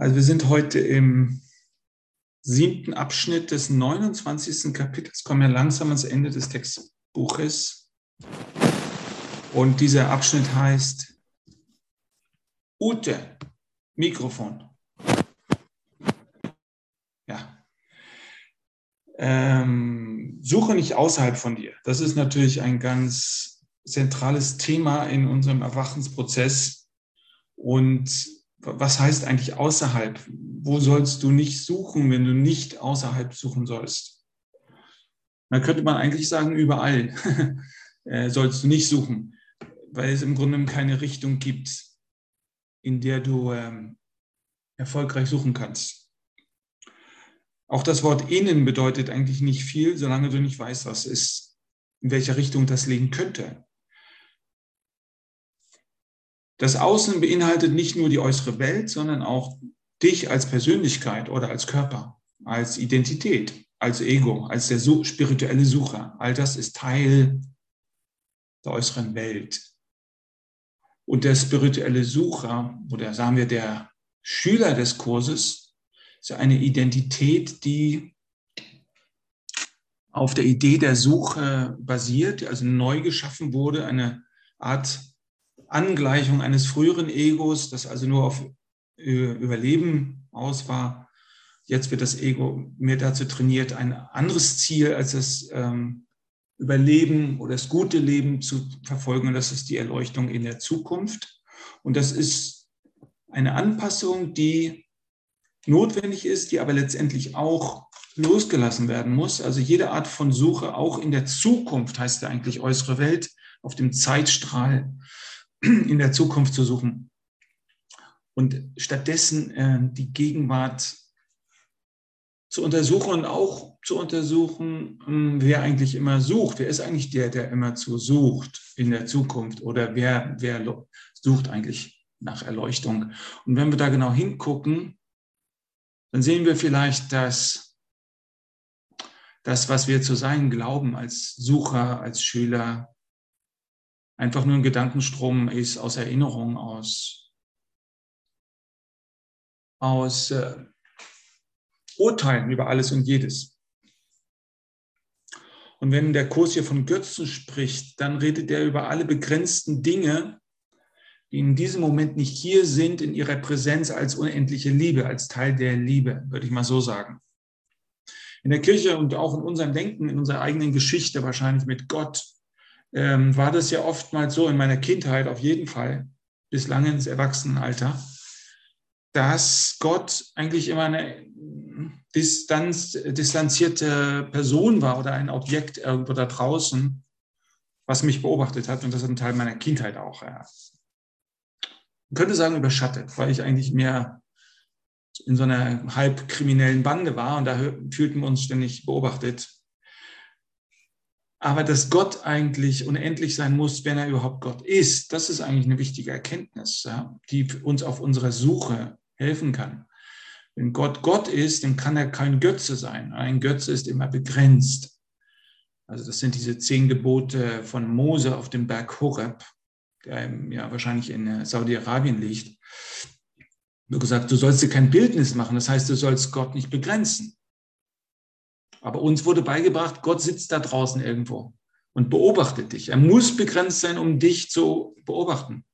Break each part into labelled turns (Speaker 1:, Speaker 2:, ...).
Speaker 1: Also wir sind heute im siebten Abschnitt des 29. Kapitels, kommen ja langsam ans Ende des Textbuches. Und dieser Abschnitt heißt Ute, Mikrofon. Ja. Ähm, suche nicht außerhalb von dir. Das ist natürlich ein ganz zentrales Thema in unserem Erwachensprozess. Und was heißt eigentlich außerhalb? Wo sollst du nicht suchen, wenn du nicht außerhalb suchen sollst? Da könnte man eigentlich sagen, überall äh, sollst du nicht suchen, weil es im Grunde keine Richtung gibt, in der du ähm, erfolgreich suchen kannst. Auch das Wort innen bedeutet eigentlich nicht viel, solange du nicht weißt, was ist, in welcher Richtung das liegen könnte. Das Außen beinhaltet nicht nur die äußere Welt, sondern auch dich als Persönlichkeit oder als Körper, als Identität, als Ego, als der spirituelle Sucher. All das ist Teil der äußeren Welt. Und der spirituelle Sucher oder sagen wir der Schüler des Kurses ist eine Identität, die auf der Idee der Suche basiert, also neu geschaffen wurde, eine Art Angleichung eines früheren Egos, das also nur auf Überleben aus war. Jetzt wird das Ego mehr dazu trainiert, ein anderes Ziel als das ähm, Überleben oder das gute Leben zu verfolgen. Und das ist die Erleuchtung in der Zukunft. Und das ist eine Anpassung, die notwendig ist, die aber letztendlich auch losgelassen werden muss. Also jede Art von Suche, auch in der Zukunft, heißt ja eigentlich äußere Welt, auf dem Zeitstrahl, in der Zukunft zu suchen und stattdessen äh, die Gegenwart zu untersuchen und auch zu untersuchen, äh, wer eigentlich immer sucht. Wer ist eigentlich der, der immer zu sucht in der Zukunft oder wer, wer sucht eigentlich nach Erleuchtung? Und wenn wir da genau hingucken, dann sehen wir vielleicht, dass das, was wir zu sein glauben als Sucher, als Schüler, einfach nur ein Gedankenstrom ist aus Erinnerung, aus, aus äh, Urteilen über alles und jedes. Und wenn der Kurs hier von Götzen spricht, dann redet er über alle begrenzten Dinge, die in diesem Moment nicht hier sind, in ihrer Präsenz als unendliche Liebe, als Teil der Liebe, würde ich mal so sagen. In der Kirche und auch in unserem Denken, in unserer eigenen Geschichte wahrscheinlich mit Gott, ähm, war das ja oftmals so in meiner Kindheit auf jeden Fall, bislang ins Erwachsenenalter, dass Gott eigentlich immer eine Distanz, distanzierte Person war oder ein Objekt irgendwo da draußen, was mich beobachtet hat. Und das ist ein Teil meiner Kindheit auch. Ja. Man könnte sagen, überschattet, weil ich eigentlich mehr in so einer halb kriminellen Bande war und da fühlten wir uns ständig beobachtet. Aber dass Gott eigentlich unendlich sein muss, wenn er überhaupt Gott ist, das ist eigentlich eine wichtige Erkenntnis, ja, die uns auf unserer Suche helfen kann. Wenn Gott Gott ist, dann kann er kein Götze sein. Ein Götze ist immer begrenzt. Also das sind diese zehn Gebote von Mose auf dem Berg Horeb, der ja wahrscheinlich in Saudi-Arabien liegt. Nur gesagt, du sollst dir kein Bildnis machen. Das heißt, du sollst Gott nicht begrenzen. Aber uns wurde beigebracht, Gott sitzt da draußen irgendwo und beobachtet dich. Er muss begrenzt sein, um dich zu beobachten.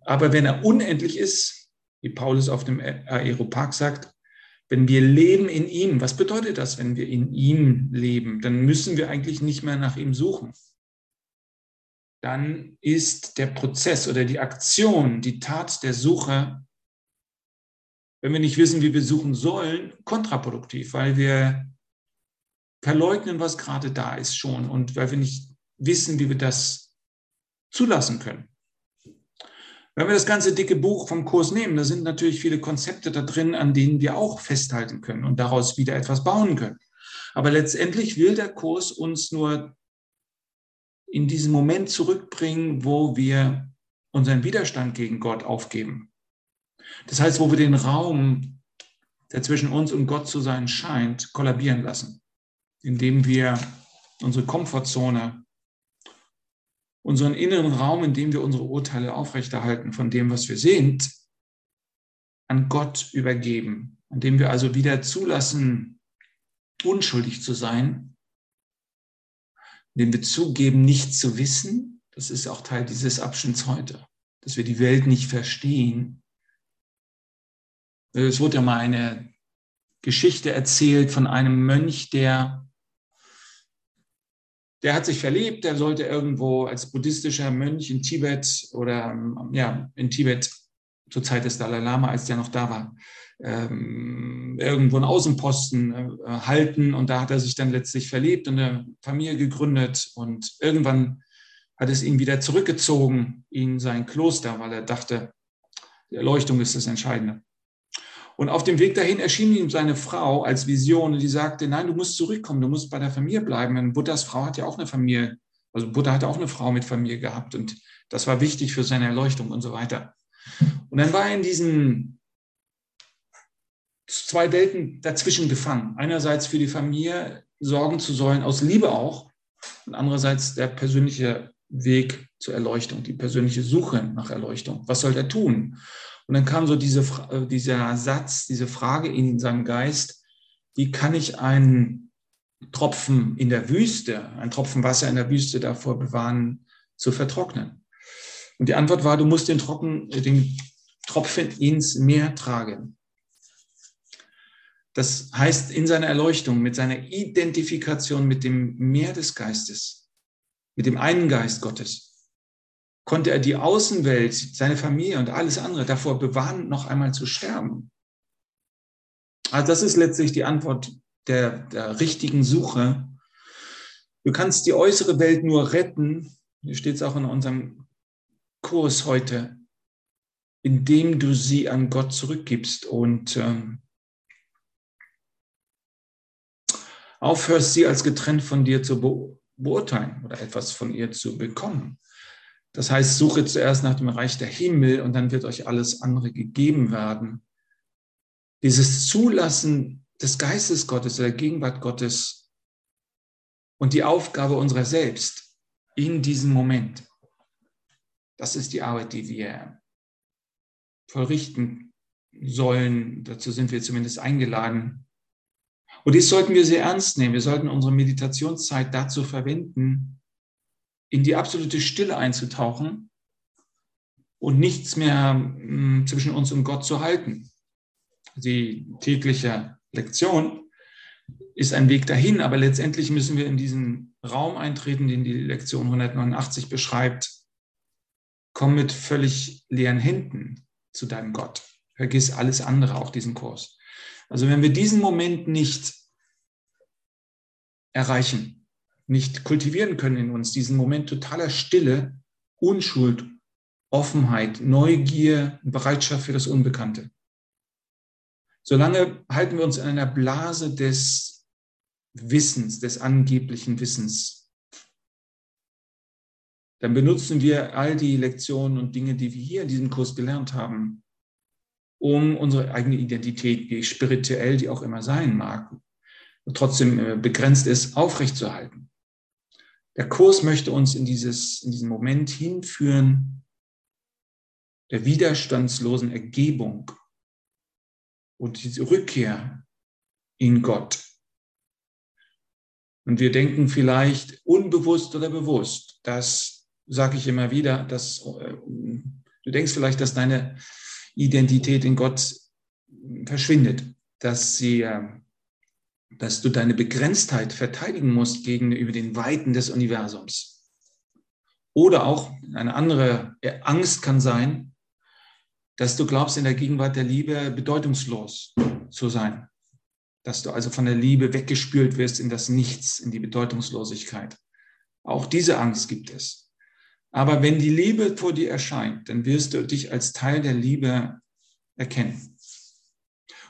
Speaker 1: Aber wenn er unendlich ist, wie Paulus auf dem Aeropark sagt, wenn wir leben in ihm, was bedeutet das, wenn wir in ihm leben? Dann müssen wir eigentlich nicht mehr nach ihm suchen. Dann ist der Prozess oder die Aktion, die Tat der Suche wenn wir nicht wissen, wie wir suchen sollen, kontraproduktiv, weil wir verleugnen, was gerade da ist schon und weil wir nicht wissen, wie wir das zulassen können. Wenn wir das ganze dicke Buch vom Kurs nehmen, da sind natürlich viele Konzepte da drin, an denen wir auch festhalten können und daraus wieder etwas bauen können. Aber letztendlich will der Kurs uns nur in diesen Moment zurückbringen, wo wir unseren Widerstand gegen Gott aufgeben das heißt, wo wir den Raum, der zwischen uns und Gott zu sein scheint, kollabieren lassen, indem wir unsere Komfortzone, unseren inneren Raum, in dem wir unsere Urteile aufrechterhalten von dem, was wir sind, an Gott übergeben, an dem wir also wieder zulassen, unschuldig zu sein, indem wir zugeben, nichts zu wissen. Das ist auch Teil dieses Abschnitts heute, dass wir die Welt nicht verstehen. Es wurde ja mal eine Geschichte erzählt von einem Mönch, der der hat sich verliebt, der sollte irgendwo als buddhistischer Mönch in Tibet oder ja, in Tibet zur Zeit des Dalai Lama, als der noch da war, ähm, irgendwo einen Außenposten äh, halten. Und da hat er sich dann letztlich verliebt und eine Familie gegründet. Und irgendwann hat es ihn wieder zurückgezogen in sein Kloster, weil er dachte, die Erleuchtung ist das Entscheidende. Und auf dem Weg dahin erschien ihm seine Frau als Vision die sagte, nein, du musst zurückkommen, du musst bei der Familie bleiben. Denn Buddhas Frau hat ja auch eine Familie, also Buddha hat auch eine Frau mit Familie gehabt und das war wichtig für seine Erleuchtung und so weiter. Und dann war er in diesen zwei Welten dazwischen gefangen. Einerseits für die Familie sorgen zu sollen, aus Liebe auch, und andererseits der persönliche Weg zur Erleuchtung, die persönliche Suche nach Erleuchtung. Was soll er tun? Und dann kam so diese, äh, dieser Satz, diese Frage in seinem Geist, wie kann ich einen Tropfen in der Wüste, ein Tropfen Wasser in der Wüste davor bewahren, zu vertrocknen? Und die Antwort war, du musst den, Trocken, den Tropfen ins Meer tragen. Das heißt, in seiner Erleuchtung, mit seiner Identifikation mit dem Meer des Geistes, mit dem einen Geist Gottes, konnte er die Außenwelt, seine Familie und alles andere davor bewahren, noch einmal zu sterben. Also das ist letztlich die Antwort der, der richtigen Suche. Du kannst die äußere Welt nur retten, hier steht es auch in unserem Kurs heute, indem du sie an Gott zurückgibst und ähm, aufhörst, sie als getrennt von dir zu beurteilen oder etwas von ihr zu bekommen. Das heißt, suche zuerst nach dem Reich der Himmel und dann wird euch alles andere gegeben werden. Dieses Zulassen des Geistes Gottes, der Gegenwart Gottes und die Aufgabe unserer selbst in diesem Moment. Das ist die Arbeit, die wir vollrichten sollen. Dazu sind wir zumindest eingeladen. Und dies sollten wir sehr ernst nehmen. Wir sollten unsere Meditationszeit dazu verwenden, in die absolute Stille einzutauchen und nichts mehr hm, zwischen uns und Gott zu halten. Die tägliche Lektion ist ein Weg dahin, aber letztendlich müssen wir in diesen Raum eintreten, den die Lektion 189 beschreibt. Komm mit völlig leeren Händen zu deinem Gott. Vergiss alles andere, auch diesen Kurs. Also wenn wir diesen Moment nicht erreichen, nicht kultivieren können in uns, diesen Moment totaler Stille, Unschuld, Offenheit, Neugier, Bereitschaft für das Unbekannte. Solange halten wir uns in einer Blase des Wissens, des angeblichen Wissens. Dann benutzen wir all die Lektionen und Dinge, die wir hier in diesem Kurs gelernt haben, um unsere eigene Identität, wie spirituell die auch immer sein mag, trotzdem äh, begrenzt ist, aufrechtzuerhalten. Der Kurs möchte uns in, dieses, in diesen Moment hinführen, der widerstandslosen Ergebung und diese Rückkehr in Gott. Und wir denken vielleicht unbewusst oder bewusst, das sage ich immer wieder, dass äh, du denkst vielleicht, dass deine Identität in Gott verschwindet, dass sie äh, dass du deine Begrenztheit verteidigen musst gegenüber den Weiten des Universums. Oder auch eine andere Angst kann sein, dass du glaubst, in der Gegenwart der Liebe bedeutungslos zu sein. Dass du also von der Liebe weggespült wirst in das Nichts, in die Bedeutungslosigkeit. Auch diese Angst gibt es. Aber wenn die Liebe vor dir erscheint, dann wirst du dich als Teil der Liebe erkennen.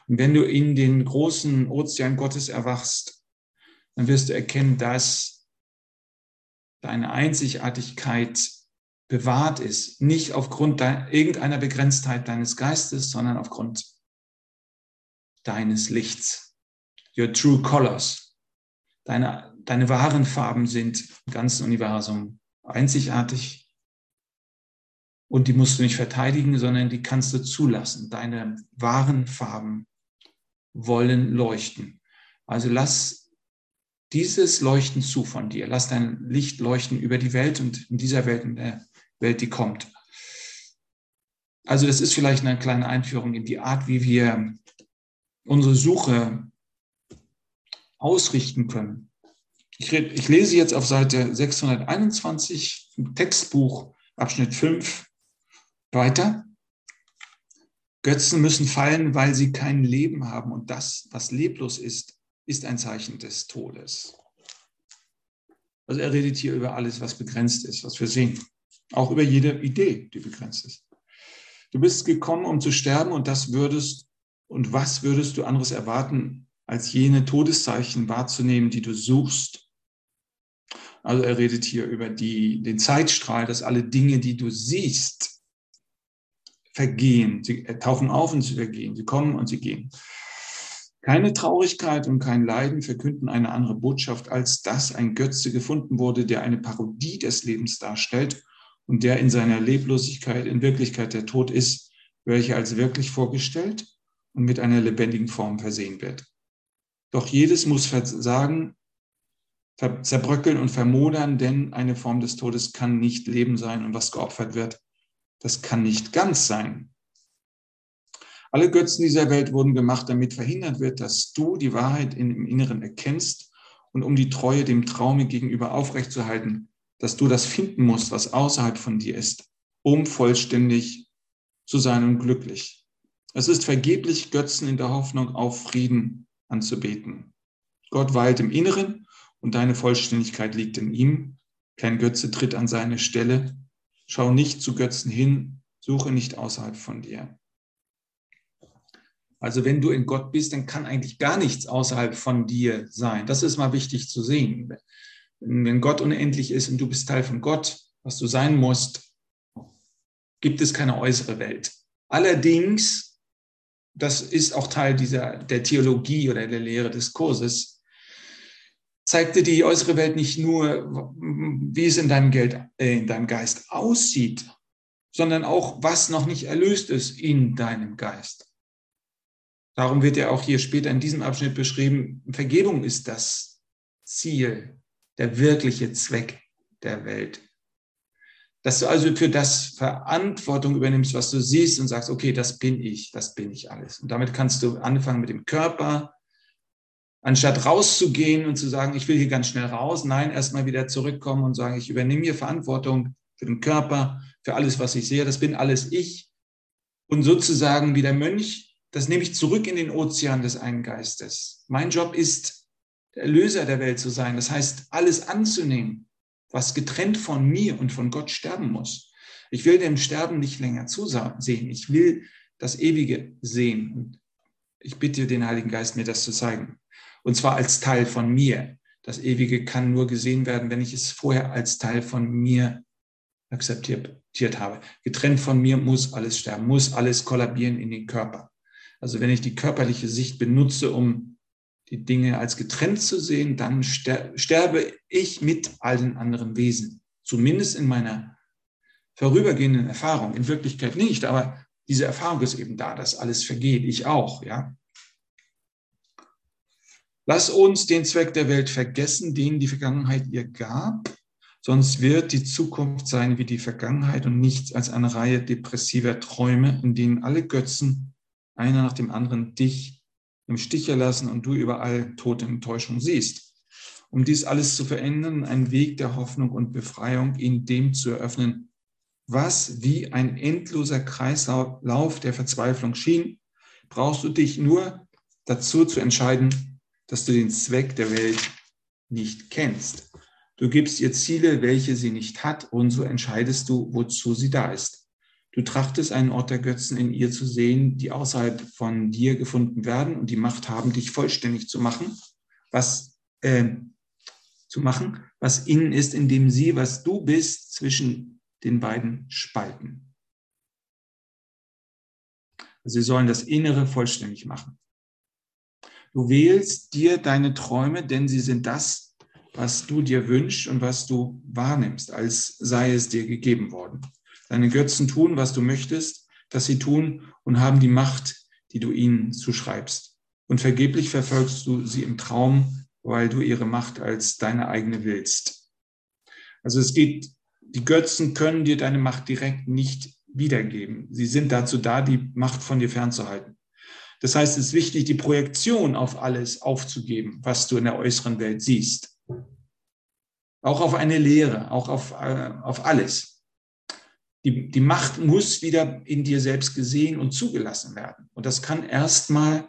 Speaker 1: Und wenn du in den großen Ozean Gottes erwachst, dann wirst du erkennen, dass deine Einzigartigkeit bewahrt ist, nicht aufgrund irgendeiner Begrenztheit deines Geistes, sondern aufgrund deines Lichts. Your true colors. Deine, deine wahren Farben sind im ganzen Universum einzigartig Und die musst du nicht verteidigen, sondern die kannst du zulassen. Deine wahren Farben wollen leuchten. Also lass dieses Leuchten zu von dir. Lass dein Licht leuchten über die Welt und in dieser Welt, in der Welt, die kommt. Also das ist vielleicht eine kleine Einführung in die Art, wie wir unsere Suche ausrichten können. Ich, red, ich lese jetzt auf Seite 621 im Textbuch Abschnitt 5 weiter. Götzen müssen fallen, weil sie kein Leben haben. Und das, was leblos ist, ist ein Zeichen des Todes. Also er redet hier über alles, was begrenzt ist, was wir sehen. Auch über jede Idee, die begrenzt ist. Du bist gekommen, um zu sterben und das würdest, und was würdest du anderes erwarten, als jene Todeszeichen wahrzunehmen, die du suchst? Also er redet hier über die, den Zeitstrahl, dass alle Dinge, die du siehst, vergehen. Sie tauchen auf und sie vergehen. Sie kommen und sie gehen. Keine Traurigkeit und kein Leiden verkünden eine andere Botschaft, als dass ein Götze gefunden wurde, der eine Parodie des Lebens darstellt und der in seiner Leblosigkeit in Wirklichkeit der Tod ist, welcher als wirklich vorgestellt und mit einer lebendigen Form versehen wird. Doch jedes muss versagen, zerbröckeln und vermodern, denn eine Form des Todes kann nicht Leben sein und was geopfert wird, das kann nicht ganz sein. Alle Götzen dieser Welt wurden gemacht, damit verhindert wird, dass du die Wahrheit im Inneren erkennst und um die Treue dem Traume gegenüber aufrechtzuerhalten, dass du das finden musst, was außerhalb von dir ist, um vollständig zu sein und glücklich. Es ist vergeblich, Götzen in der Hoffnung auf Frieden anzubeten. Gott weilt im Inneren und deine Vollständigkeit liegt in ihm. Kein Götze tritt an seine Stelle Schau nicht zu Götzen hin, suche nicht außerhalb von dir. Also wenn du in Gott bist, dann kann eigentlich gar nichts außerhalb von dir sein. Das ist mal wichtig zu sehen. Wenn Gott unendlich ist und du bist Teil von Gott, was du sein musst, gibt es keine äußere Welt. Allerdings, das ist auch Teil dieser, der Theologie oder der Lehre des Kurses, zeigte die äußere Welt nicht nur, wie es in deinem, Geld, äh, in deinem Geist aussieht, sondern auch, was noch nicht erlöst ist in deinem Geist. Darum wird ja auch hier später in diesem Abschnitt beschrieben, Vergebung ist das Ziel, der wirkliche Zweck der Welt. Dass du also für das Verantwortung übernimmst, was du siehst und sagst, okay, das bin ich, das bin ich alles. Und damit kannst du anfangen mit dem Körper, Anstatt rauszugehen und zu sagen, ich will hier ganz schnell raus, nein, erstmal wieder zurückkommen und sagen, ich übernehme hier Verantwortung für den Körper, für alles, was ich sehe, das bin alles ich. Und sozusagen wie der Mönch, das nehme ich zurück in den Ozean des einen Geistes. Mein Job ist, der Erlöser der Welt zu sein. Das heißt, alles anzunehmen, was getrennt von mir und von Gott sterben muss. Ich will dem Sterben nicht länger zusehen. Ich will das Ewige sehen. Und ich bitte den Heiligen Geist, mir das zu zeigen. Und zwar als Teil von mir. Das Ewige kann nur gesehen werden, wenn ich es vorher als Teil von mir akzeptiert habe. Getrennt von mir muss alles sterben, muss alles kollabieren in den Körper. Also wenn ich die körperliche Sicht benutze, um die Dinge als getrennt zu sehen, dann sterbe ich mit allen anderen Wesen. Zumindest in meiner vorübergehenden Erfahrung. In Wirklichkeit nicht, aber diese Erfahrung ist eben da, dass alles vergeht. Ich auch, ja. Lass uns den Zweck der Welt vergessen, den die Vergangenheit ihr gab, sonst wird die Zukunft sein wie die Vergangenheit und nichts als eine Reihe depressiver Träume, in denen alle Götzen, einer nach dem anderen, dich im Stich lassen und du überall tote Enttäuschung siehst. Um dies alles zu verändern, einen Weg der Hoffnung und Befreiung in dem zu eröffnen, was wie ein endloser Kreislauf der Verzweiflung schien, brauchst du dich nur dazu zu entscheiden, dass du den Zweck der Welt nicht kennst. Du gibst ihr Ziele, welche sie nicht hat, und so entscheidest du, wozu sie da ist. Du trachtest einen Ort der Götzen in ihr zu sehen, die außerhalb von dir gefunden werden und die Macht haben, dich vollständig zu machen, was äh, zu machen, was innen ist, indem sie, was du bist, zwischen den beiden spalten. Sie sollen das Innere vollständig machen. Du wählst dir deine Träume, denn sie sind das, was du dir wünschst und was du wahrnimmst, als sei es dir gegeben worden. Deine Götzen tun, was du möchtest, dass sie tun und haben die Macht, die du ihnen zuschreibst. Und vergeblich verfolgst du sie im Traum, weil du ihre Macht als deine eigene willst. Also es geht, die Götzen können dir deine Macht direkt nicht wiedergeben. Sie sind dazu da, die Macht von dir fernzuhalten. Das heißt, es ist wichtig, die Projektion auf alles aufzugeben, was du in der äußeren Welt siehst. Auch auf eine Lehre, auch auf, äh, auf alles. Die, die Macht muss wieder in dir selbst gesehen und zugelassen werden. Und das kann erstmal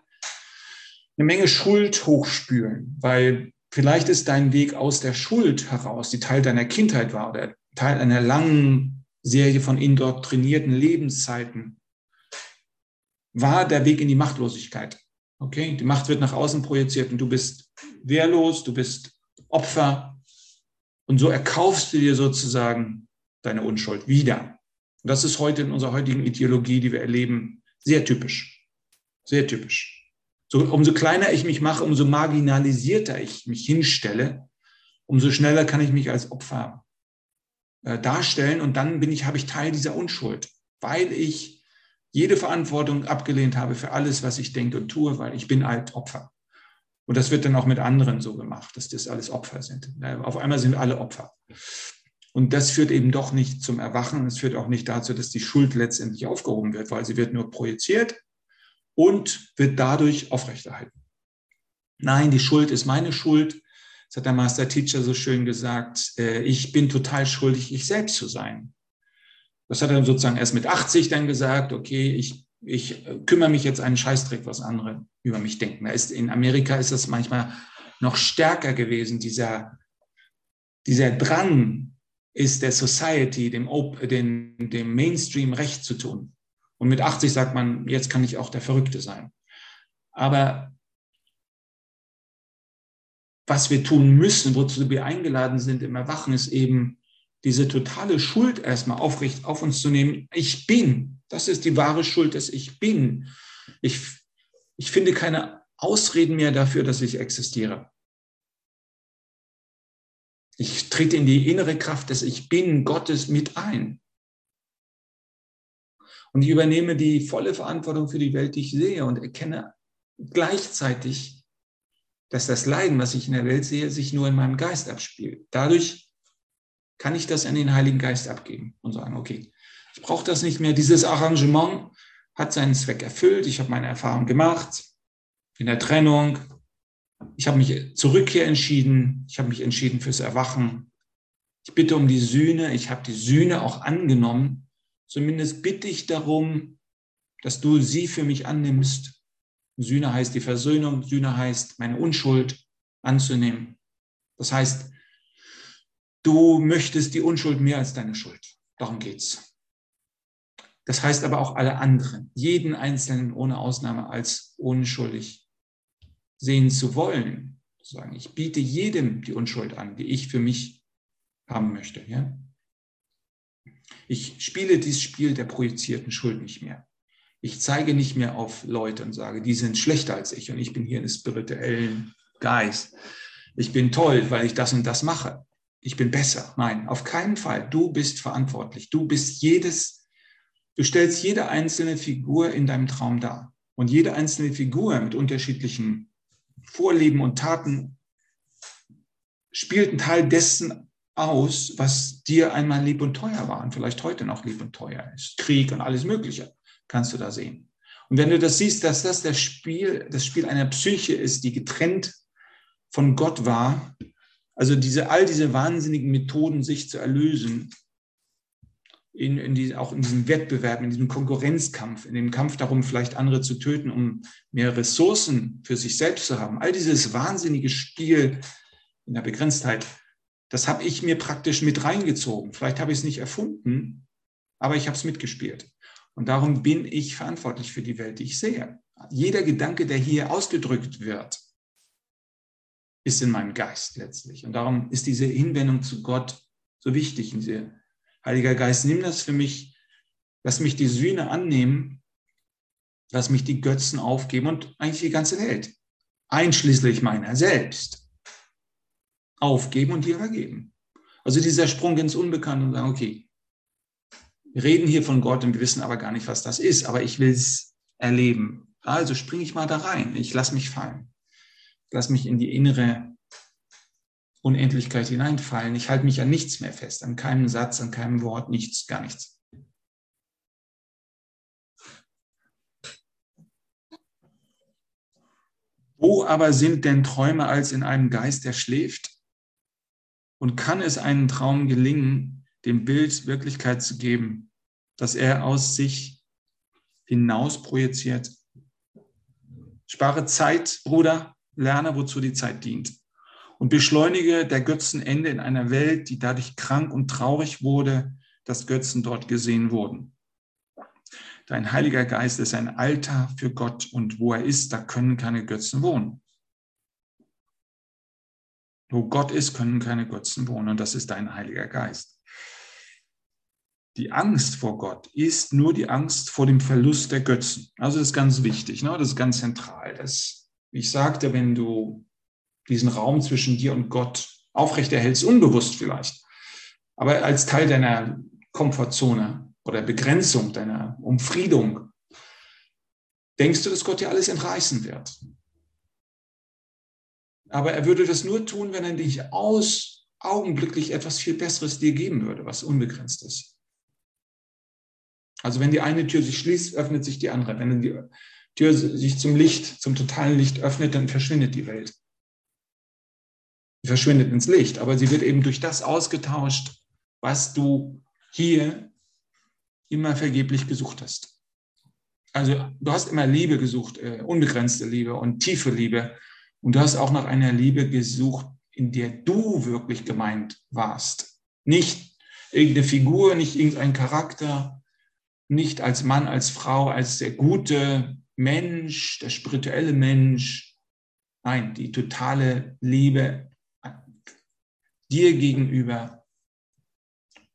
Speaker 1: eine Menge Schuld hochspülen, weil vielleicht ist dein Weg aus der Schuld heraus, die Teil deiner Kindheit war oder Teil einer langen Serie von indoktrinierten Lebenszeiten, war der Weg in die Machtlosigkeit. Okay, die Macht wird nach außen projiziert und du bist wehrlos, du bist Opfer und so erkaufst du dir sozusagen deine Unschuld wieder. Und das ist heute in unserer heutigen Ideologie, die wir erleben, sehr typisch. Sehr typisch. So, umso kleiner ich mich mache, umso marginalisierter ich mich hinstelle, umso schneller kann ich mich als Opfer äh, darstellen und dann bin ich, habe ich Teil dieser Unschuld, weil ich jede Verantwortung abgelehnt habe für alles, was ich denke und tue, weil ich bin halt Opfer. Und das wird dann auch mit anderen so gemacht, dass das alles Opfer sind. Auf einmal sind alle Opfer. Und das führt eben doch nicht zum Erwachen. Es führt auch nicht dazu, dass die Schuld letztendlich aufgehoben wird, weil sie wird nur projiziert und wird dadurch aufrechterhalten. Nein, die Schuld ist meine Schuld. Das hat der Master Teacher so schön gesagt. Äh, ich bin total schuldig, ich selbst zu sein. Das hat er sozusagen erst mit 80 dann gesagt, okay, ich, ich kümmere mich jetzt einen Scheißdreck, was andere über mich denken. Da ist, in Amerika ist das manchmal noch stärker gewesen, dieser, dieser Drang ist der Society, dem, dem, dem Mainstream recht zu tun. Und mit 80 sagt man, jetzt kann ich auch der Verrückte sein. Aber was wir tun müssen, wozu wir eingeladen sind im Erwachen, ist eben diese totale Schuld erstmal aufrecht auf uns zu nehmen. Ich bin, das ist die wahre Schuld, dass ich bin. Ich, ich finde keine Ausreden mehr dafür, dass ich existiere. Ich trete in die innere Kraft des Ich bin Gottes mit ein. Und ich übernehme die volle Verantwortung für die Welt, die ich sehe und erkenne gleichzeitig, dass das Leiden, was ich in der Welt sehe, sich nur in meinem Geist abspielt. Dadurch kann ich das an den Heiligen Geist abgeben und sagen, okay, ich brauche das nicht mehr. Dieses Arrangement hat seinen Zweck erfüllt. Ich habe meine Erfahrung gemacht in der Trennung. Ich habe mich zur entschieden. Ich habe mich entschieden fürs Erwachen. Ich bitte um die Sühne. Ich habe die Sühne auch angenommen. Zumindest bitte ich darum, dass du sie für mich annimmst. Sühne heißt die Versöhnung. Sühne heißt, meine Unschuld anzunehmen. Das heißt, Du möchtest die Unschuld mehr als deine Schuld. Darum geht's. Das heißt aber auch alle anderen, jeden Einzelnen ohne Ausnahme als unschuldig sehen zu wollen. Sagen, ich biete jedem die Unschuld an, die ich für mich haben möchte. Ja? Ich spiele dieses Spiel der projizierten Schuld nicht mehr. Ich zeige nicht mehr auf Leute und sage, die sind schlechter als ich und ich bin hier ein spirituellen Geist. Ich bin toll, weil ich das und das mache ich bin besser. Nein, auf keinen Fall. Du bist verantwortlich. Du bist jedes, du stellst jede einzelne Figur in deinem Traum dar. Und jede einzelne Figur mit unterschiedlichen Vorlieben und Taten spielt einen Teil dessen aus, was dir einmal lieb und teuer war und vielleicht heute noch lieb und teuer ist. Krieg und alles Mögliche kannst du da sehen. Und wenn du das siehst, dass das das Spiel, das Spiel einer Psyche ist, die getrennt von Gott war, also diese, all diese wahnsinnigen Methoden, sich zu erlösen, in, in die, auch in diesem Wettbewerb, in diesem Konkurrenzkampf, in dem Kampf darum, vielleicht andere zu töten, um mehr Ressourcen für sich selbst zu haben. All dieses wahnsinnige Spiel in der Begrenztheit, das habe ich mir praktisch mit reingezogen. Vielleicht habe ich es nicht erfunden, aber ich habe es mitgespielt. Und darum bin ich verantwortlich für die Welt, die ich sehe. Jeder Gedanke, der hier ausgedrückt wird, ist in meinem Geist letztlich. Und darum ist diese Hinwendung zu Gott so wichtig. Und dieser Heiliger Geist, nimm das für mich, lass mich die Sühne annehmen, lass mich die Götzen aufgeben und eigentlich die ganze Welt, einschließlich meiner selbst, aufgeben und dir vergeben. Also dieser Sprung ins Unbekannte und sagen, okay, Wir reden hier von Gott und wir wissen aber gar nicht, was das ist, aber ich will es erleben. Also springe ich mal da rein. Ich lasse mich fallen. Ich lasse mich in die innere Unendlichkeit hineinfallen. Ich halte mich an nichts mehr fest, an keinem Satz, an keinem Wort, nichts, gar nichts. Wo aber sind denn Träume als in einem Geist, der schläft? Und kann es einen Traum gelingen, dem Bild Wirklichkeit zu geben, dass er aus sich hinaus projiziert? Spare Zeit, Bruder, lerne, wozu die Zeit dient. Und beschleunige der Götzenende in einer Welt, die dadurch krank und traurig wurde, dass Götzen dort gesehen wurden. Dein Heiliger Geist ist ein Alter für Gott und wo er ist, da können keine Götzen wohnen. Wo Gott ist, können keine Götzen wohnen und das ist dein Heiliger Geist. Die Angst vor Gott ist nur die Angst vor dem Verlust der Götzen. Also das ist ganz wichtig, ne? das ist ganz zentral. Das, ich sagte, wenn du diesen Raum zwischen dir und Gott aufrechterhältst, unbewusst vielleicht, aber als Teil deiner Komfortzone, oder Begrenzung, deiner Umfriedung, denkst du, dass Gott dir alles entreißen wird. Aber er würde das nur tun, wenn er dich aus augenblicklich etwas viel Besseres dir geben würde, was unbegrenzt ist. Also wenn die eine Tür sich schließt, öffnet sich die andere. Wenn die Tür sich zum Licht, zum totalen Licht öffnet, dann verschwindet die Welt. Sie verschwindet ins Licht, aber sie wird eben durch das ausgetauscht, was du hier immer vergeblich gesucht hast. Also du hast immer Liebe gesucht, äh, unbegrenzte Liebe und tiefe Liebe. Und du hast auch nach einer Liebe gesucht, in der du wirklich gemeint warst. Nicht irgendeine Figur, nicht irgendein Charakter, nicht als Mann, als Frau, als der gute Mensch, der spirituelle Mensch. Nein, die totale Liebe dir gegenüber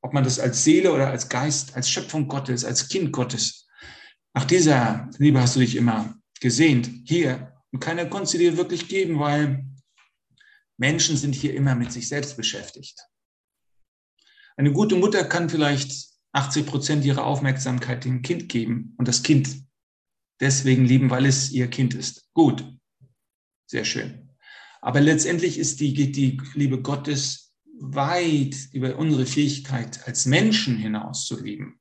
Speaker 1: ob man das als Seele oder als Geist, als Schöpfung Gottes, als Kind Gottes. Nach dieser Liebe hast du dich immer gesehnt, hier. Und keiner konnte sie dir wirklich geben, weil Menschen sind hier immer mit sich selbst beschäftigt. Eine gute Mutter kann vielleicht 80 Prozent ihrer Aufmerksamkeit dem Kind geben und das Kind deswegen lieben, weil es ihr Kind ist. Gut, sehr schön. Aber letztendlich ist die, die Liebe Gottes weit über unsere Fähigkeit als Menschen hinaus zu leben.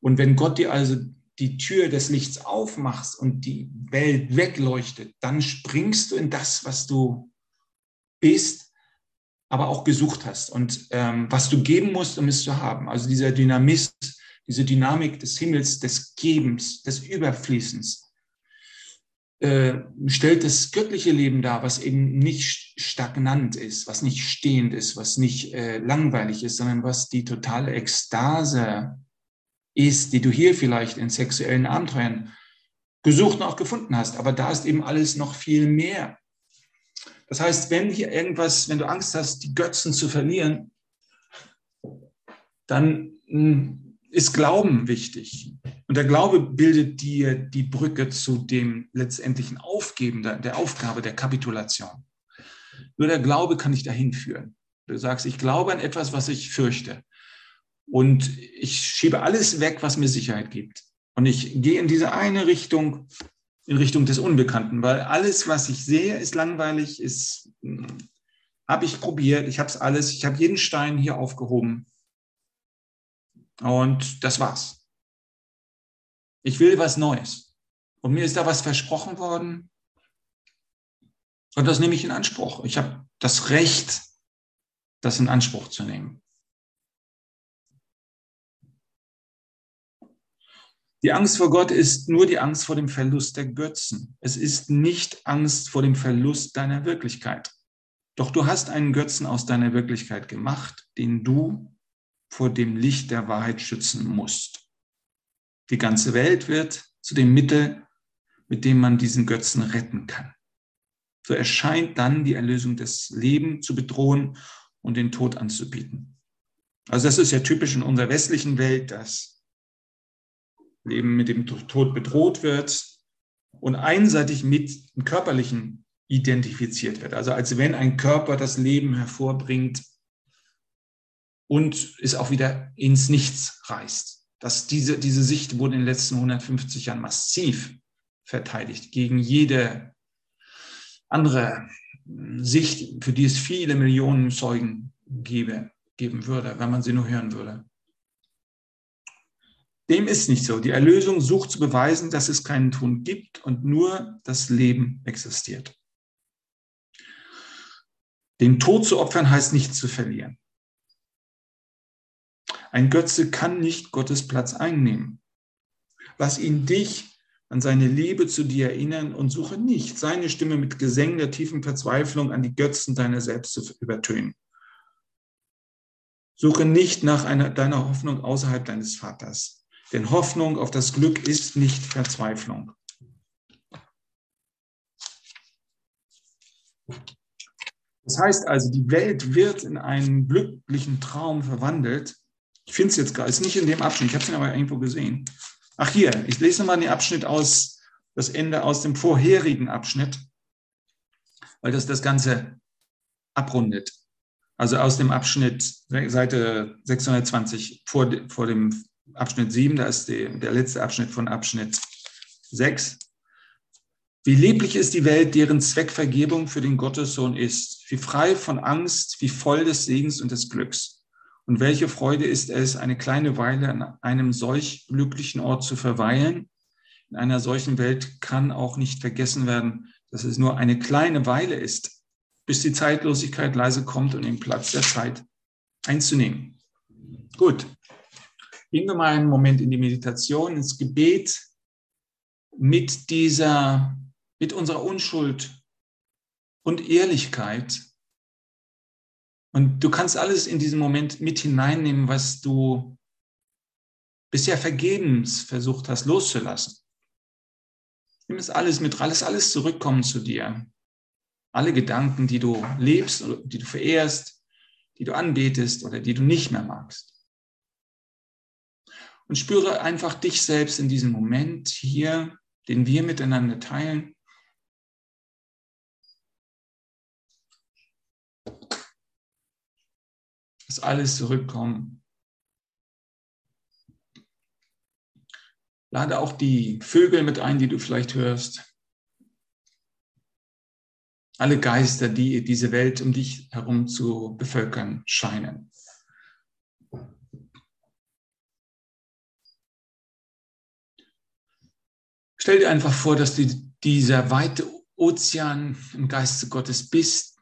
Speaker 1: Und wenn Gott dir also die Tür des Lichts aufmachst und die Welt wegleuchtet, dann springst du in das, was du bist, aber auch gesucht hast und ähm, was du geben musst, um es zu haben. Also dieser Dynamismus, diese Dynamik des Himmels, des Gebens, des Überfließens. Äh, stellt das göttliche Leben dar, was eben nicht stagnant ist, was nicht stehend ist, was nicht äh, langweilig ist, sondern was die totale Ekstase ist, die du hier vielleicht in sexuellen Abenteuern gesucht und auch gefunden hast. Aber da ist eben alles noch viel mehr. Das heißt, wenn hier irgendwas, wenn du Angst hast, die Götzen zu verlieren, dann hm, ist Glauben wichtig. Und der Glaube bildet dir die Brücke zu dem letztendlichen Aufgeben der, der Aufgabe der Kapitulation. Nur der Glaube kann dich dahin führen. Du sagst, ich glaube an etwas, was ich fürchte. Und ich schiebe alles weg, was mir Sicherheit gibt. Und ich gehe in diese eine Richtung, in Richtung des Unbekannten, weil alles, was ich sehe, ist langweilig, ist, hm, habe ich probiert, ich habe es alles, ich habe jeden Stein hier aufgehoben. Und das war's. Ich will was Neues. Und mir ist da was versprochen worden. Und das nehme ich in Anspruch. Ich habe das Recht, das in Anspruch zu nehmen. Die Angst vor Gott ist nur die Angst vor dem Verlust der Götzen. Es ist nicht Angst vor dem Verlust deiner Wirklichkeit. Doch du hast einen Götzen aus deiner Wirklichkeit gemacht, den du vor dem Licht der Wahrheit schützen musst. Die ganze Welt wird zu dem Mittel, mit dem man diesen Götzen retten kann. So erscheint dann die Erlösung des Lebens zu bedrohen und den Tod anzubieten. Also das ist ja typisch in unserer westlichen Welt, dass Leben mit dem Tod bedroht wird und einseitig mit dem Körperlichen identifiziert wird. Also als wenn ein Körper das Leben hervorbringt und es auch wieder ins Nichts reißt. dass diese, diese Sicht wurde in den letzten 150 Jahren massiv verteidigt gegen jede andere Sicht, für die es viele Millionen Zeugen gäbe, geben würde, wenn man sie nur hören würde. Dem ist nicht so. Die Erlösung sucht zu beweisen, dass es keinen Tod gibt und nur das Leben existiert. Den Tod zu opfern heißt nichts zu verlieren. Ein Götze kann nicht Gottes Platz einnehmen. Lass ihn dich an seine Liebe zu dir erinnern und suche nicht, seine Stimme mit Gesängen der tiefen Verzweiflung an die Götzen deiner selbst zu übertönen. Suche nicht nach einer, deiner Hoffnung außerhalb deines Vaters, denn Hoffnung auf das Glück ist nicht Verzweiflung. Das heißt also, die Welt wird in einen glücklichen Traum verwandelt. Ich finde es jetzt gerade, ist nicht in dem Abschnitt, ich habe es aber irgendwo gesehen. Ach hier, ich lese mal den Abschnitt aus, das Ende aus dem vorherigen Abschnitt, weil das das Ganze abrundet. Also aus dem Abschnitt, Seite 620 vor, vor dem Abschnitt 7, da ist die, der letzte Abschnitt von Abschnitt 6. Wie lieblich ist die Welt, deren Zweck Vergebung für den Gottessohn ist, wie frei von Angst, wie voll des Segens und des Glücks. Und welche Freude ist es, eine kleine Weile an einem solch glücklichen Ort zu verweilen? In einer solchen Welt kann auch nicht vergessen werden, dass es nur eine kleine Weile ist, bis die Zeitlosigkeit leise kommt und den Platz der Zeit einzunehmen. Gut, gehen wir mal einen Moment in die Meditation, ins Gebet mit dieser, mit unserer Unschuld und Ehrlichkeit und du kannst alles in diesem Moment mit hineinnehmen, was du bisher vergebens versucht hast loszulassen. Nimm es alles mit, alles, alles zurückkommen zu dir. Alle Gedanken, die du lebst, die du verehrst, die du anbetest oder die du nicht mehr magst. Und spüre einfach dich selbst in diesem Moment hier, den wir miteinander teilen. Alles zurückkommt. Lade auch die Vögel mit ein, die du vielleicht hörst. Alle Geister, die diese Welt um dich herum zu bevölkern scheinen. Stell dir einfach vor, dass du dieser weite Ozean im Geiste Gottes bist,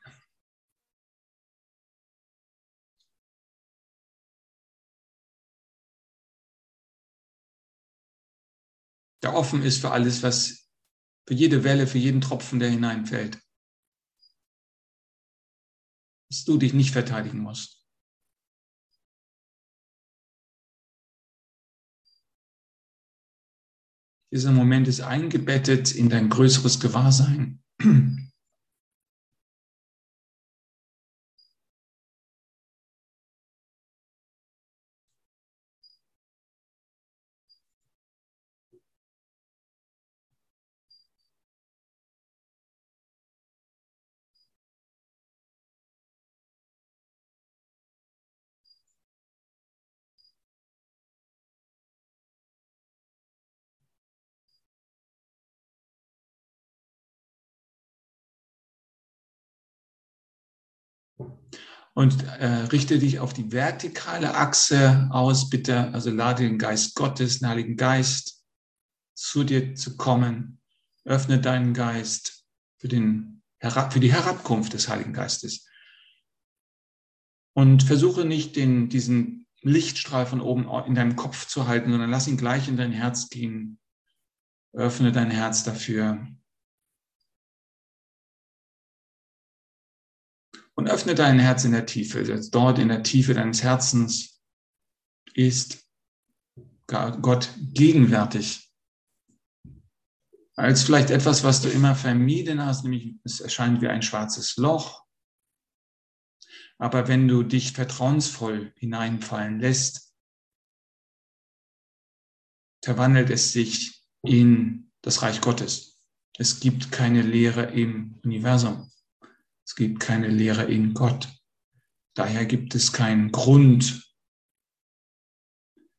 Speaker 1: der offen ist für alles, was, für jede Welle, für jeden Tropfen, der hineinfällt. Dass du dich nicht verteidigen musst. Dieser Moment ist eingebettet in dein größeres Gewahrsein. Und äh, richte dich auf die vertikale Achse aus, bitte, also lade den Geist Gottes, den Heiligen Geist, zu dir zu kommen. Öffne deinen Geist für, den, für die Herabkunft des Heiligen Geistes. Und versuche nicht, den, diesen Lichtstrahl von oben in deinem Kopf zu halten, sondern lass ihn gleich in dein Herz gehen. Öffne dein Herz dafür. Und öffne dein Herz in der Tiefe. Dort in der Tiefe deines Herzens ist Gott gegenwärtig. Als vielleicht etwas, was du immer vermieden hast, nämlich es erscheint wie ein schwarzes Loch. Aber wenn du dich vertrauensvoll hineinfallen lässt, verwandelt es sich in das Reich Gottes. Es gibt keine Leere im Universum. Es gibt keine Lehre in Gott. Daher gibt es keinen Grund,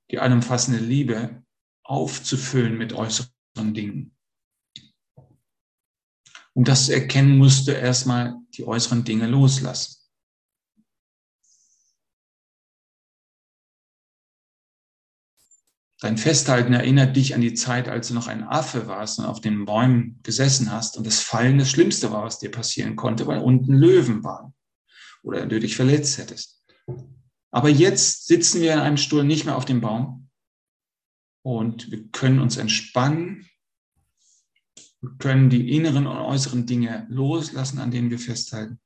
Speaker 1: die allumfassende Liebe aufzufüllen mit äußeren Dingen. Um das zu erkennen, musst du erstmal die äußeren Dinge loslassen. Dein Festhalten erinnert dich an die Zeit, als du noch ein Affe warst und auf den Bäumen gesessen hast und das Fallen das Schlimmste war, was dir passieren konnte, weil unten Löwen waren oder du dich verletzt hättest. Aber jetzt sitzen wir in einem Stuhl nicht mehr auf dem Baum und wir können uns entspannen. Wir können die inneren und äußeren Dinge loslassen, an denen wir festhalten.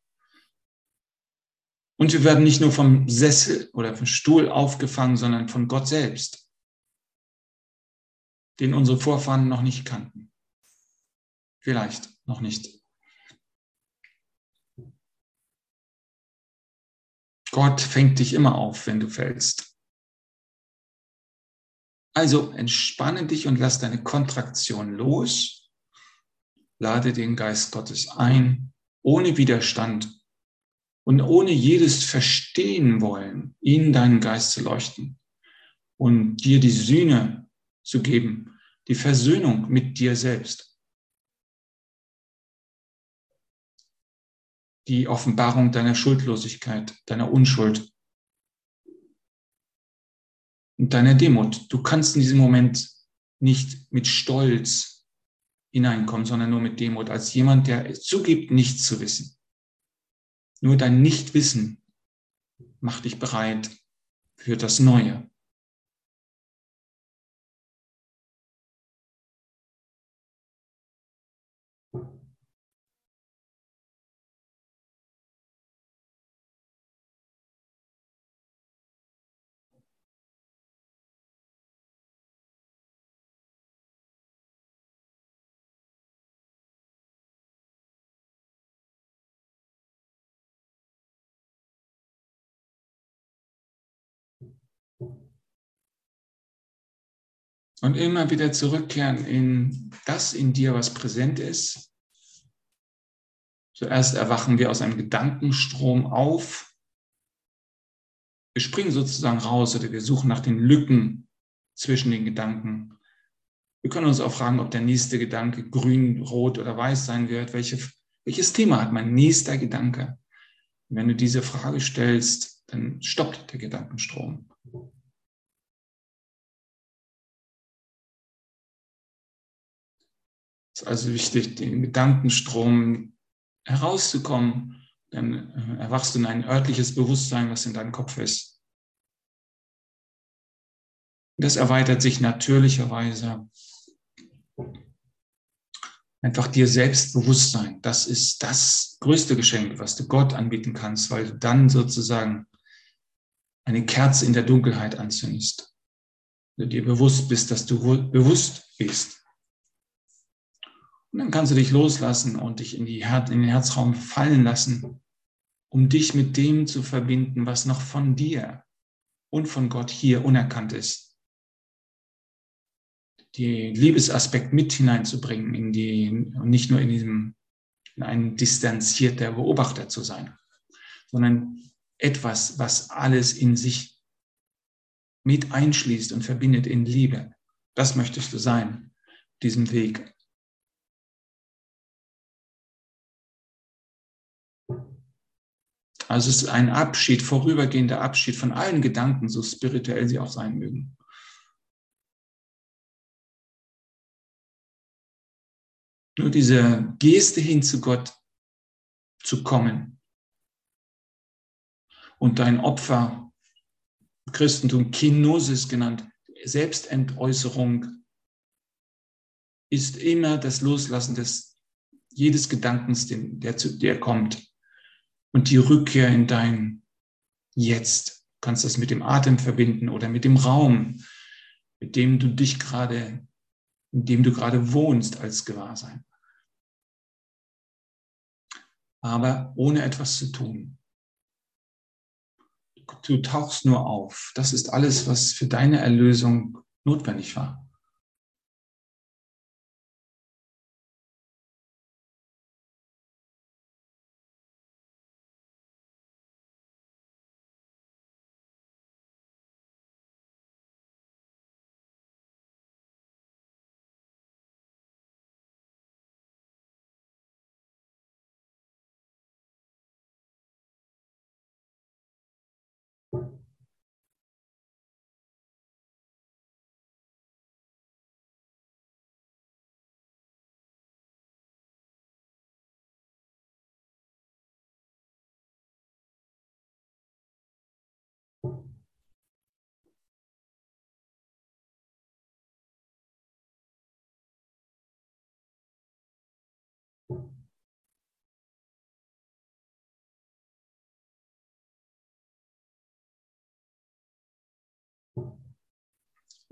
Speaker 1: Und wir werden nicht nur vom Sessel oder vom Stuhl aufgefangen, sondern von Gott selbst den unsere Vorfahren noch nicht kannten. Vielleicht noch nicht. Gott fängt dich immer auf, wenn du fällst. Also entspanne dich und lass deine Kontraktion los. Lade den Geist Gottes ein, ohne Widerstand und ohne jedes Verstehen wollen, in deinen Geist zu leuchten und dir die Sühne zu geben, die Versöhnung mit dir selbst. Die Offenbarung deiner Schuldlosigkeit, deiner Unschuld und deiner Demut. Du kannst in diesem Moment nicht mit Stolz hineinkommen, sondern nur mit Demut, als jemand, der zugibt, nichts zu wissen. Nur dein Nichtwissen macht dich bereit für das Neue. Und immer wieder zurückkehren in das in dir, was präsent ist. Zuerst erwachen wir aus einem Gedankenstrom auf. Wir springen sozusagen raus oder wir suchen nach den Lücken zwischen den Gedanken. Wir können uns auch fragen, ob der nächste Gedanke grün, rot oder weiß sein wird. Welche, welches Thema hat mein nächster Gedanke? Wenn du diese Frage stellst, dann stoppt der Gedankenstrom. Also wichtig, den Gedankenstrom herauszukommen. Dann äh, erwachst du in ein örtliches Bewusstsein, was in deinem Kopf ist. Das erweitert sich natürlicherweise. Einfach dir Selbstbewusstsein. Das ist das größte Geschenk, was du Gott anbieten kannst, weil du dann sozusagen eine Kerze in der Dunkelheit anzündest. Du dir bewusst bist, dass du bewusst bist. Und dann kannst du dich loslassen und dich in, die Her in den Herzraum fallen lassen, um dich mit dem zu verbinden, was noch von dir und von Gott hier unerkannt ist. Die Liebesaspekt mit hineinzubringen in die, und nicht nur in diesem, in einen distanzierter Beobachter zu sein, sondern etwas, was alles in sich mit einschließt und verbindet in Liebe. Das möchtest du sein, diesem Weg. Also es ist ein Abschied, vorübergehender Abschied von allen Gedanken, so spirituell sie auch sein mögen. Nur diese Geste hin zu Gott zu kommen und dein Opfer, Christentum Kinosis genannt, Selbstentäußerung, ist immer das Loslassen des jedes Gedankens, der zu dir kommt und die Rückkehr in dein Jetzt. Du kannst das mit dem Atem verbinden oder mit dem Raum, mit dem du dich gerade, in dem du gerade wohnst als Gewahrsein. Aber ohne etwas zu tun. Du tauchst nur auf. Das ist alles, was für deine Erlösung notwendig war.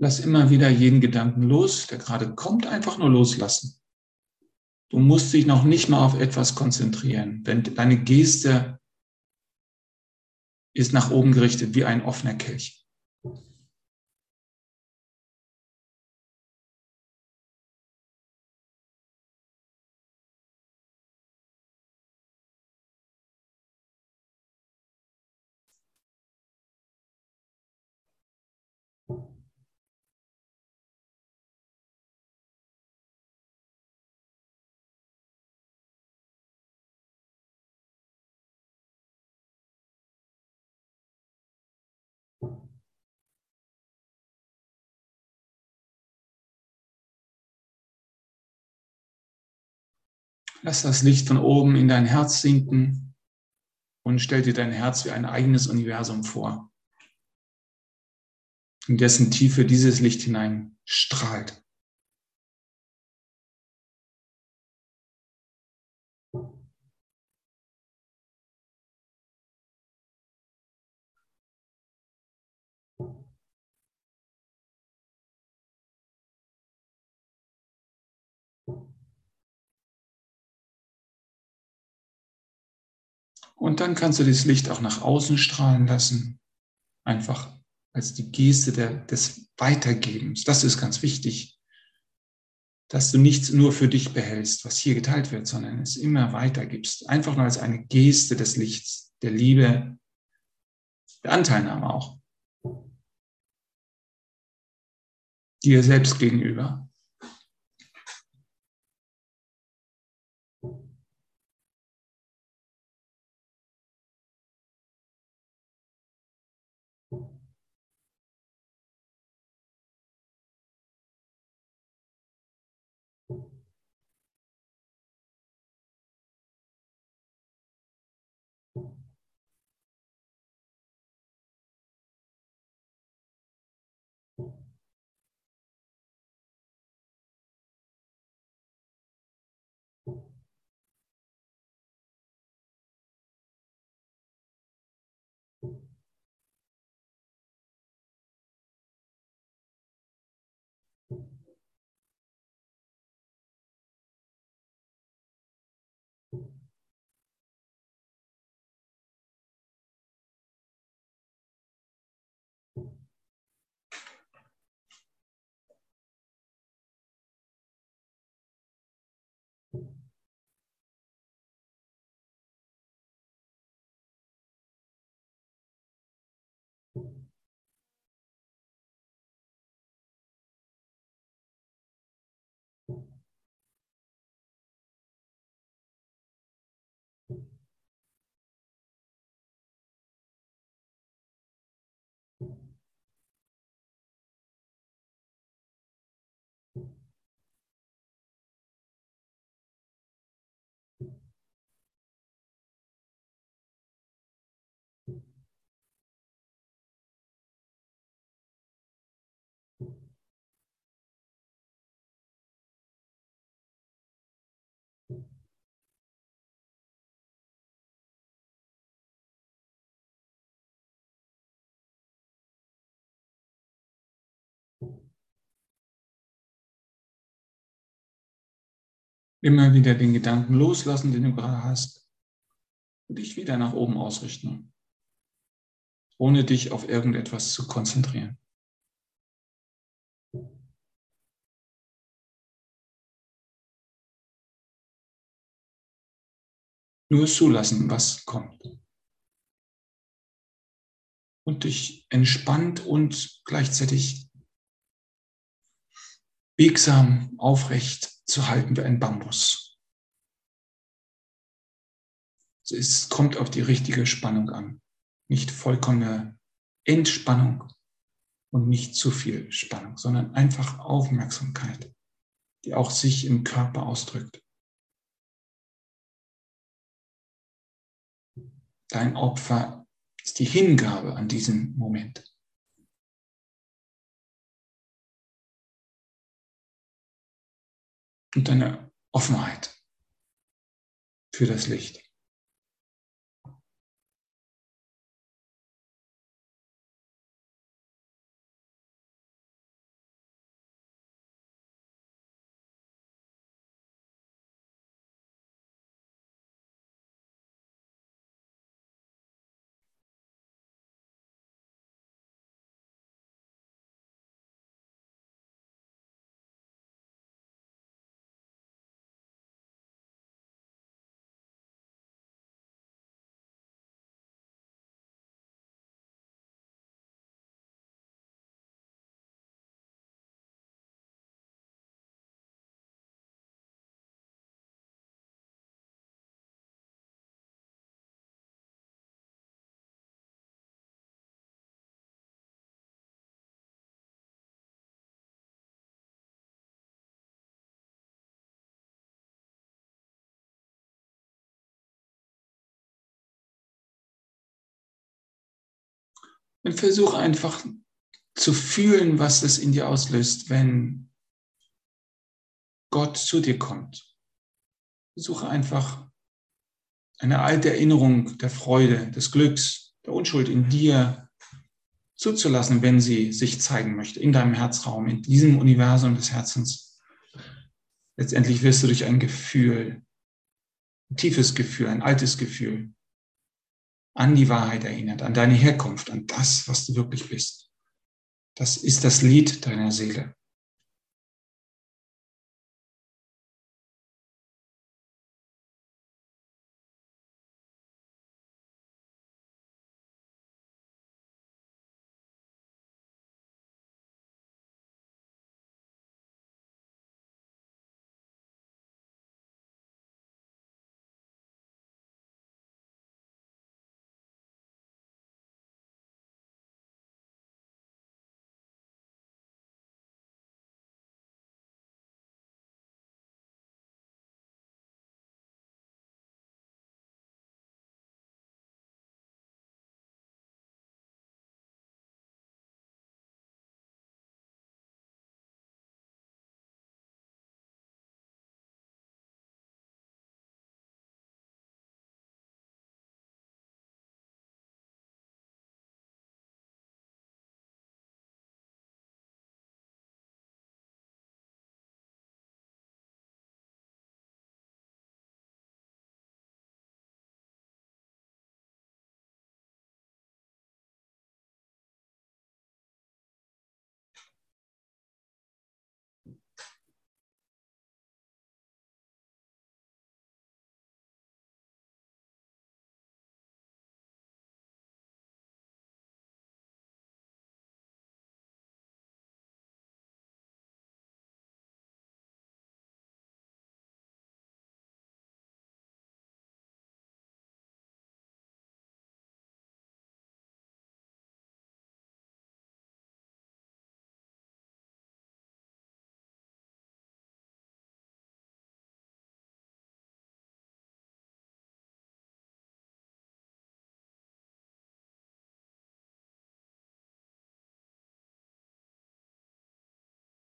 Speaker 1: Lass immer wieder jeden Gedanken los, der gerade kommt, einfach nur loslassen. Du musst dich noch nicht mal auf etwas konzentrieren. Wenn deine Geste ist nach oben gerichtet wie ein offener Kelch. Lass das Licht von oben in dein Herz sinken und stell dir dein Herz wie ein eigenes Universum vor, in dessen Tiefe dieses Licht hinein strahlt. Und dann kannst du das Licht auch nach außen strahlen lassen. Einfach als die Geste der, des Weitergebens. Das ist ganz wichtig, dass du nichts nur für dich behältst, was hier geteilt wird, sondern es immer weitergibst. Einfach nur als eine Geste des Lichts, der Liebe, der Anteilnahme auch. Dir selbst gegenüber. Immer wieder den Gedanken loslassen, den du gerade hast, und dich wieder nach oben ausrichten, ohne dich auf irgendetwas zu konzentrieren. Nur zulassen, was kommt. Und dich entspannt und gleichzeitig biegsam aufrecht zu halten wie ein Bambus. Es kommt auf die richtige Spannung an. Nicht vollkommene Entspannung und nicht zu viel Spannung, sondern einfach Aufmerksamkeit, die auch sich im Körper ausdrückt. Dein Opfer ist die Hingabe an diesen Moment. Und deine Offenheit für das Licht. Und versuch einfach zu fühlen, was es in dir auslöst, wenn Gott zu dir kommt. Suche einfach eine alte Erinnerung der Freude, des Glücks, der Unschuld in dir zuzulassen, wenn sie sich zeigen möchte, in deinem Herzraum, in diesem Universum des Herzens. Letztendlich wirst du durch ein Gefühl, ein tiefes Gefühl, ein altes Gefühl, an die Wahrheit erinnert, an deine Herkunft, an das, was du wirklich bist. Das ist das Lied deiner Seele.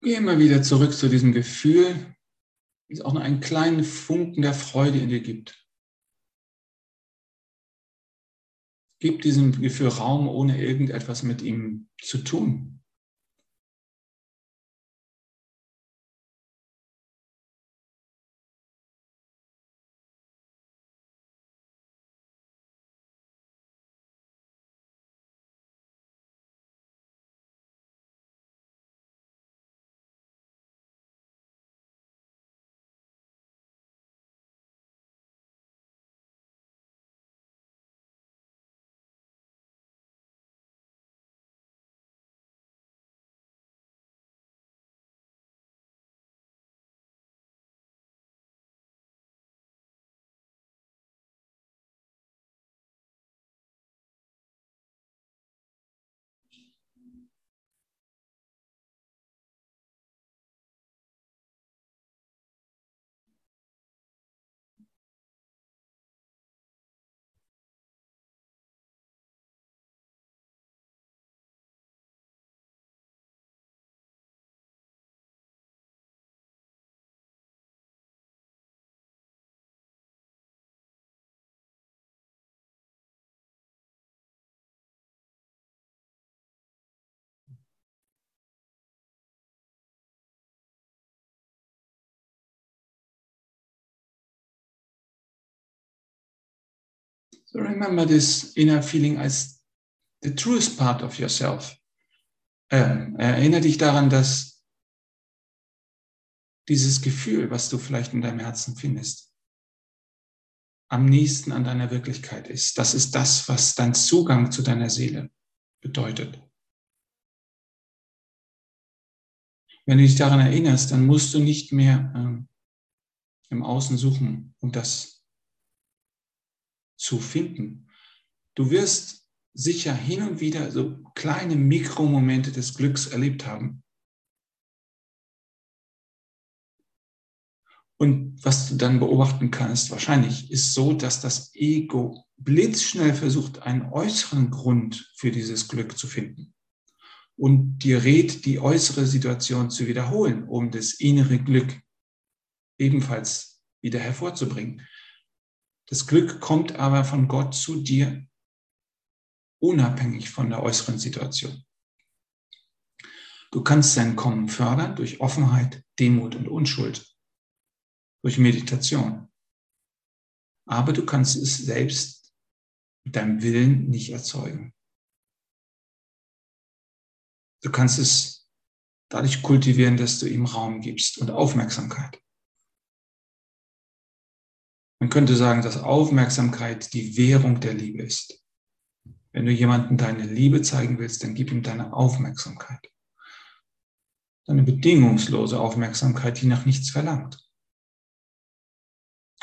Speaker 1: Immer wieder zurück zu diesem Gefühl, es auch nur einen kleinen Funken der Freude in dir gibt. Gib diesem Gefühl Raum, ohne irgendetwas mit ihm zu tun. So remember this inner feeling as the truest part of yourself. Äh, erinnere dich daran, dass dieses Gefühl, was du vielleicht in deinem Herzen findest, am nächsten an deiner Wirklichkeit ist. Das ist das, was dein Zugang zu deiner Seele bedeutet. Wenn du dich daran erinnerst, dann musst du nicht mehr ähm, im Außen suchen, um das zu finden. Du wirst sicher hin und wieder so kleine Mikromomente des Glücks erlebt haben. Und was du dann beobachten kannst, wahrscheinlich, ist so, dass das Ego blitzschnell versucht, einen äußeren Grund für dieses Glück zu finden und dir rät, die äußere Situation zu wiederholen, um das innere Glück ebenfalls wieder hervorzubringen. Das Glück kommt aber von Gott zu dir, unabhängig von der äußeren Situation. Du kannst sein Kommen fördern durch Offenheit, Demut und Unschuld, durch Meditation. Aber du kannst es selbst mit deinem Willen nicht erzeugen. Du kannst es dadurch kultivieren, dass du ihm Raum gibst und Aufmerksamkeit. Man könnte sagen, dass Aufmerksamkeit die Währung der Liebe ist. Wenn du jemandem deine Liebe zeigen willst, dann gib ihm deine Aufmerksamkeit. Deine bedingungslose Aufmerksamkeit, die nach nichts verlangt.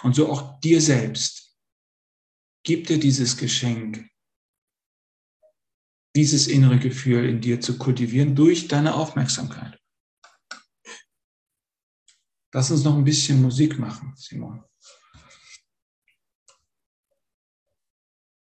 Speaker 1: Und so auch dir selbst. Gib dir dieses Geschenk dieses innere Gefühl in dir zu kultivieren durch deine Aufmerksamkeit. Lass uns noch ein bisschen Musik machen, Simon.